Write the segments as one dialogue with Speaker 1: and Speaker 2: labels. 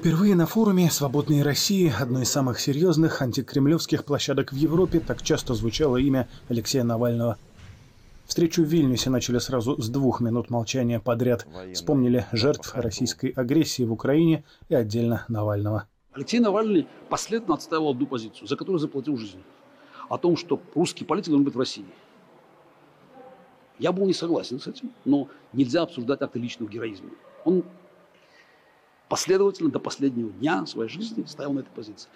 Speaker 1: Впервые на форуме «Свободной России», одной из самых серьезных антикремлевских площадок в Европе, так часто звучало имя Алексея Навального. Встречу в Вильнюсе начали сразу с двух минут молчания подряд. Вспомнили жертв российской агрессии в Украине и отдельно Навального.
Speaker 2: Алексей Навальный последовательно отстаивал одну позицию, за которую заплатил жизнь. О том, что русский политик должен быть в России. Я был не согласен с этим, но нельзя обсуждать акты личного героизма. Он последовательно до последнего дня своей жизни стоял на этой позиции.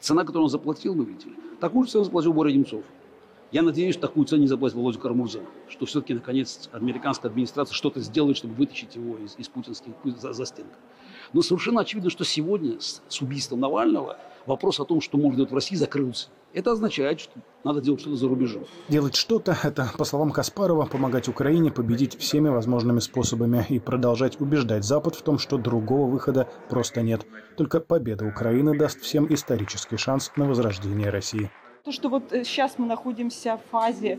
Speaker 2: Цена, которую он заплатил, мы видели. Такую же цену заплатил Боря Немцов. Я надеюсь, что такую цену не заплатит Володя Кармурза, что все-таки, наконец, американская администрация что-то сделает, чтобы вытащить его из, из путинских за, за. Но совершенно очевидно, что сегодня с, с убийством Навального вопрос о том, что можно делать в России, закрылся. Это означает, что надо делать что-то за рубежом.
Speaker 1: Делать что-то – это, по словам Каспарова, помогать Украине победить всеми возможными способами и продолжать убеждать Запад в том, что другого выхода просто нет. Только победа Украины даст всем исторический шанс на возрождение России.
Speaker 3: То, что вот сейчас мы находимся в фазе,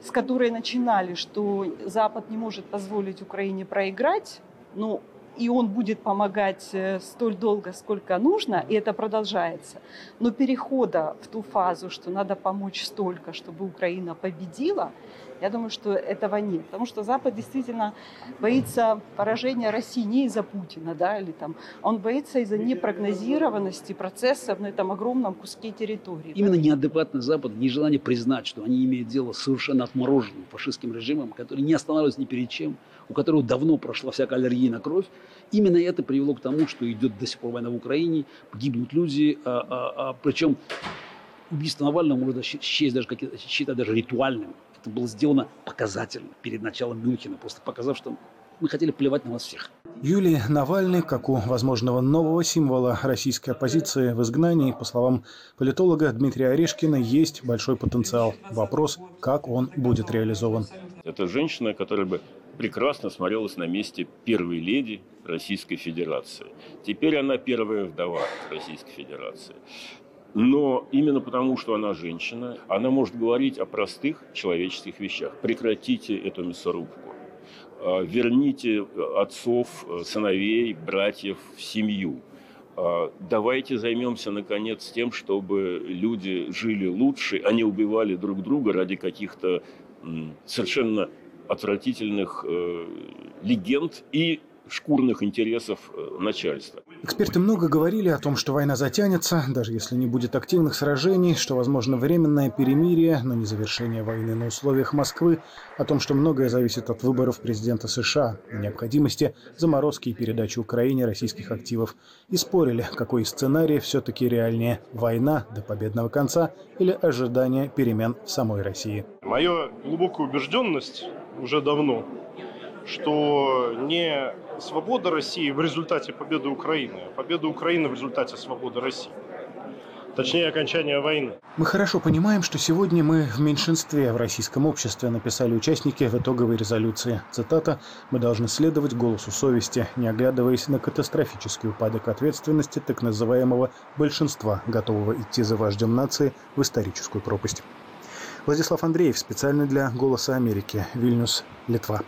Speaker 3: с которой начинали, что Запад не может позволить Украине проиграть, ну, и он будет помогать э, столь долго, сколько нужно, и это продолжается. Но перехода в ту фазу, что надо помочь столько, чтобы Украина победила, я думаю, что этого нет. Потому что Запад действительно боится поражения России не из-за Путина, да, или там, он боится из-за непрогнозированности процессов на этом огромном куске территории.
Speaker 2: Именно неадекватный Запад, нежелание признать, что они имеют дело с совершенно отмороженным фашистским режимом, который не останавливается ни перед чем, у которого давно прошла всякая аллергия на кровь, именно это привело к тому, что идет до сих пор война в Украине, гибнут люди, а, а, а, причем убийство Навального можно счесть даже, считать даже ритуальным. Это было сделано показательно перед началом Мюнхена, просто показав, что мы хотели плевать на вас всех.
Speaker 1: Юлий Навальный, как у возможного нового символа российской оппозиции в изгнании, по словам политолога Дмитрия Орешкина, есть большой потенциал. Вопрос, как он будет реализован.
Speaker 4: Это женщина, которая бы прекрасно смотрелась на месте первой леди Российской Федерации. Теперь она первая вдова Российской Федерации. Но именно потому, что она женщина, она может говорить о простых человеческих вещах. Прекратите эту мясорубку. А, верните отцов, сыновей, братьев в семью. А, давайте займемся, наконец, тем, чтобы люди жили лучше, а не убивали друг друга ради каких-то совершенно отвратительных э, легенд и шкурных интересов э, начальства.
Speaker 1: Эксперты много говорили о том, что война затянется, даже если не будет активных сражений, что возможно временное перемирие, но не завершение войны на условиях Москвы, о том, что многое зависит от выборов президента США, о необходимости заморозки и передачи Украине российских активов. И спорили, какой сценарий все-таки реальнее – война до победного конца или ожидание перемен в самой России.
Speaker 5: Моя глубокая убежденность уже давно что не свобода России в результате победы Украины, а победа Украины в результате свободы России. Точнее, окончания войны.
Speaker 1: Мы хорошо понимаем, что сегодня мы в меньшинстве в российском обществе, написали участники в итоговой резолюции. Цитата «Мы должны следовать голосу совести, не оглядываясь на катастрофический упадок ответственности так называемого большинства, готового идти за вождем нации в историческую пропасть». Владислав Андреев специально для «Голоса Америки», Вильнюс, Литва.